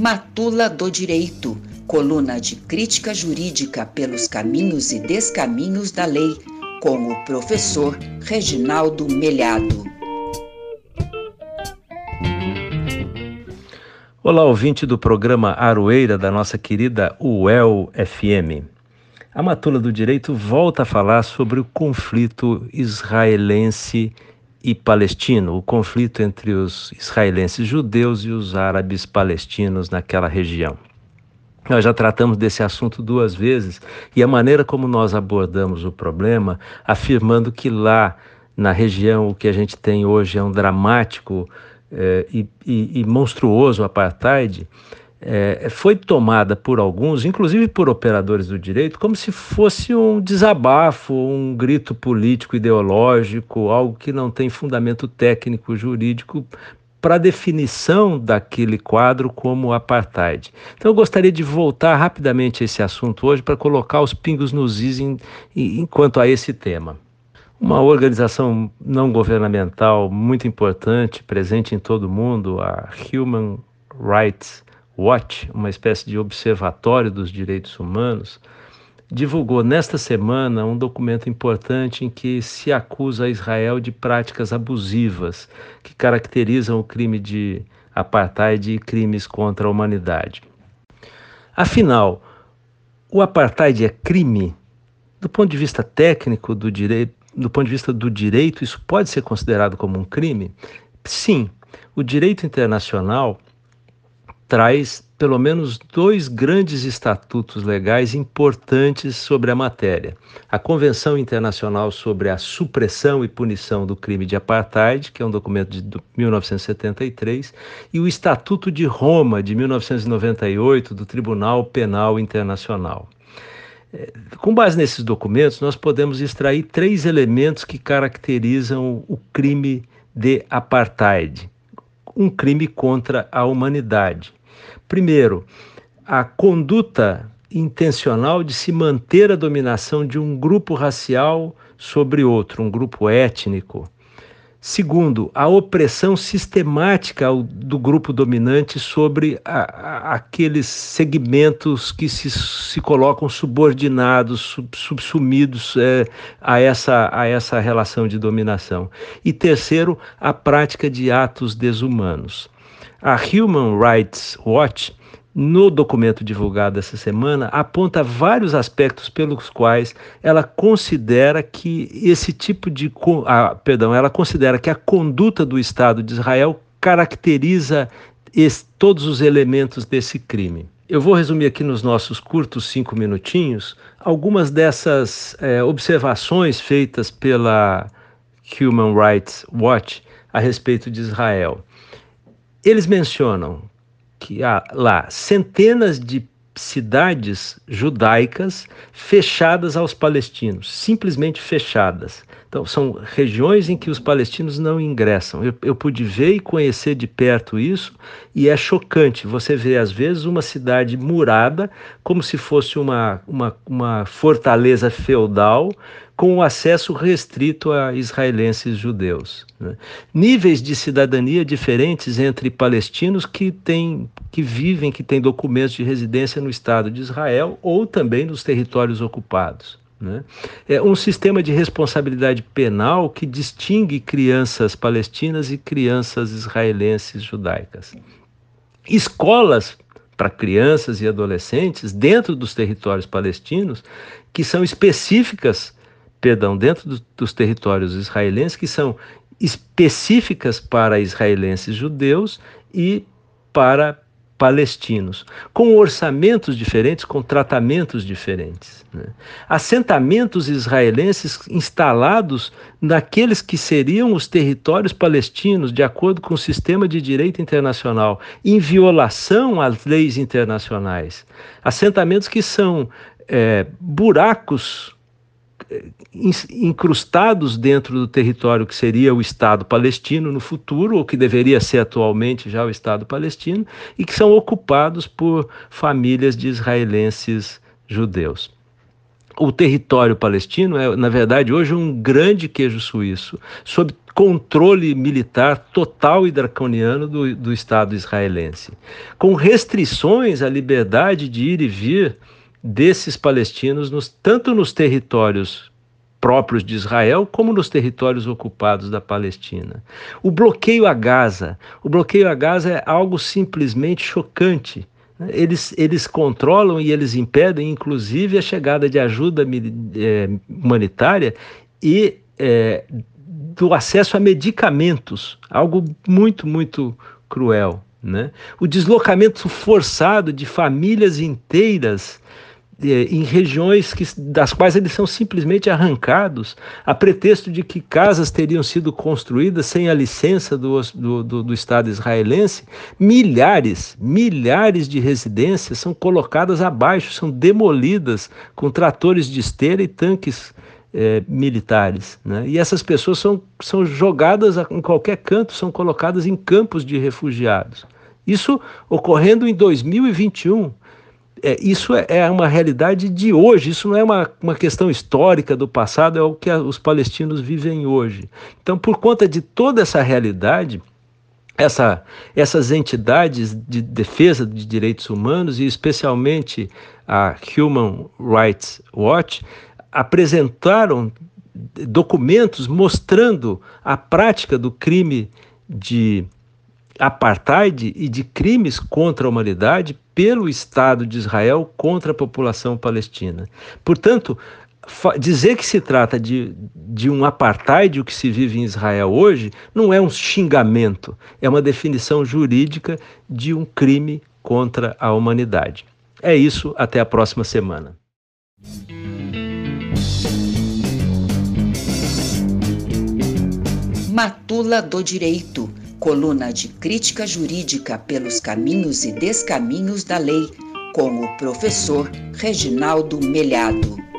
Matula do Direito, coluna de crítica jurídica pelos caminhos e descaminhos da lei, com o professor Reginaldo Melhado. Olá, ouvinte do programa Aroeira da nossa querida UEL FM. A Matula do Direito volta a falar sobre o conflito israelense e palestino, o conflito entre os israelenses judeus e os árabes palestinos naquela região. Nós já tratamos desse assunto duas vezes e a maneira como nós abordamos o problema, afirmando que lá na região o que a gente tem hoje é um dramático eh, e, e, e monstruoso apartheid, é, foi tomada por alguns, inclusive por operadores do direito, como se fosse um desabafo, um grito político ideológico, algo que não tem fundamento técnico jurídico para a definição daquele quadro como apartheid. Então eu gostaria de voltar rapidamente a esse assunto hoje para colocar os pingos nos is em, em, enquanto a esse tema. Uma organização não governamental muito importante, presente em todo o mundo, a Human Rights Watch, uma espécie de observatório dos direitos humanos, divulgou nesta semana um documento importante em que se acusa Israel de práticas abusivas que caracterizam o crime de apartheid e crimes contra a humanidade. Afinal, o apartheid é crime? Do ponto de vista técnico do direito, do ponto de vista do direito, isso pode ser considerado como um crime? Sim. O direito internacional traz pelo menos dois grandes estatutos legais importantes sobre a matéria: a Convenção Internacional sobre a Supressão e Punição do Crime de Apartheid, que é um documento de 1973, e o Estatuto de Roma, de 1998, do Tribunal Penal Internacional. É, com base nesses documentos, nós podemos extrair três elementos que caracterizam o crime de apartheid, um crime contra a humanidade. Primeiro, a conduta intencional de se manter a dominação de um grupo racial sobre outro, um grupo étnico. Segundo, a opressão sistemática do grupo dominante sobre a, a, aqueles segmentos que se, se colocam subordinados, sub, subsumidos é, a, essa, a essa relação de dominação. E terceiro, a prática de atos desumanos. A Human Rights Watch, no documento divulgado essa semana, aponta vários aspectos pelos quais ela considera que esse tipo de. Ah, perdão, ela considera que a conduta do Estado de Israel caracteriza esse, todos os elementos desse crime. Eu vou resumir aqui nos nossos curtos cinco minutinhos algumas dessas é, observações feitas pela Human Rights Watch a respeito de Israel. Eles mencionam que há lá centenas de cidades judaicas fechadas aos palestinos, simplesmente fechadas. Então, são regiões em que os palestinos não ingressam. Eu, eu, pude ver e conhecer de perto isso, e é chocante. Você vê, às vezes, uma cidade murada, como se fosse uma, uma, uma fortaleza feudal, com acesso restrito a israelenses judeus. Né? Níveis de cidadania diferentes entre palestinos que, têm, que vivem, que têm documentos de residência no Estado de Israel ou também nos territórios ocupados. Né? É um sistema de responsabilidade penal que distingue crianças palestinas e crianças israelenses judaicas. Escolas para crianças e adolescentes dentro dos territórios palestinos que são específicas perdão, dentro do, dos territórios israelenses que são específicas para israelenses judeus e para palestinos, com orçamentos diferentes, com tratamentos diferentes. Né? Assentamentos israelenses instalados naqueles que seriam os territórios palestinos, de acordo com o sistema de direito internacional, em violação às leis internacionais. Assentamentos que são é, buracos incrustados dentro do território que seria o Estado palestino no futuro, ou que deveria ser atualmente já o Estado palestino, e que são ocupados por famílias de israelenses judeus. o território palestino é, na verdade, hoje um grande queijo suíço, sob controle militar total e draconiano do, do Estado israelense, com restrições à liberdade de ir e vir desses palestinos, nos, tanto nos territórios próprios de Israel, como nos territórios ocupados da Palestina. O bloqueio a Gaza. O bloqueio a Gaza é algo simplesmente chocante. Eles, eles controlam e eles impedem, inclusive, a chegada de ajuda é, humanitária e é, do acesso a medicamentos, algo muito, muito cruel. Né? O deslocamento forçado de famílias inteiras em regiões que, das quais eles são simplesmente arrancados, a pretexto de que casas teriam sido construídas sem a licença do, do, do, do Estado israelense, milhares, milhares de residências são colocadas abaixo, são demolidas com tratores de esteira e tanques é, militares. Né? E essas pessoas são, são jogadas em qualquer canto, são colocadas em campos de refugiados. Isso ocorrendo em 2021 é, isso é, é uma realidade de hoje, isso não é uma, uma questão histórica do passado, é o que a, os palestinos vivem hoje. Então, por conta de toda essa realidade, essa, essas entidades de defesa de direitos humanos, e especialmente a Human Rights Watch, apresentaram documentos mostrando a prática do crime de apartheid e de crimes contra a humanidade pelo Estado de Israel contra a população palestina. Portanto, dizer que se trata de, de um apartheid, o que se vive em Israel hoje, não é um xingamento, é uma definição jurídica de um crime contra a humanidade. É isso, até a próxima semana. Matula do Direito coluna de crítica jurídica pelos caminhos e descaminhos da lei, com o professor Reginaldo Melhado.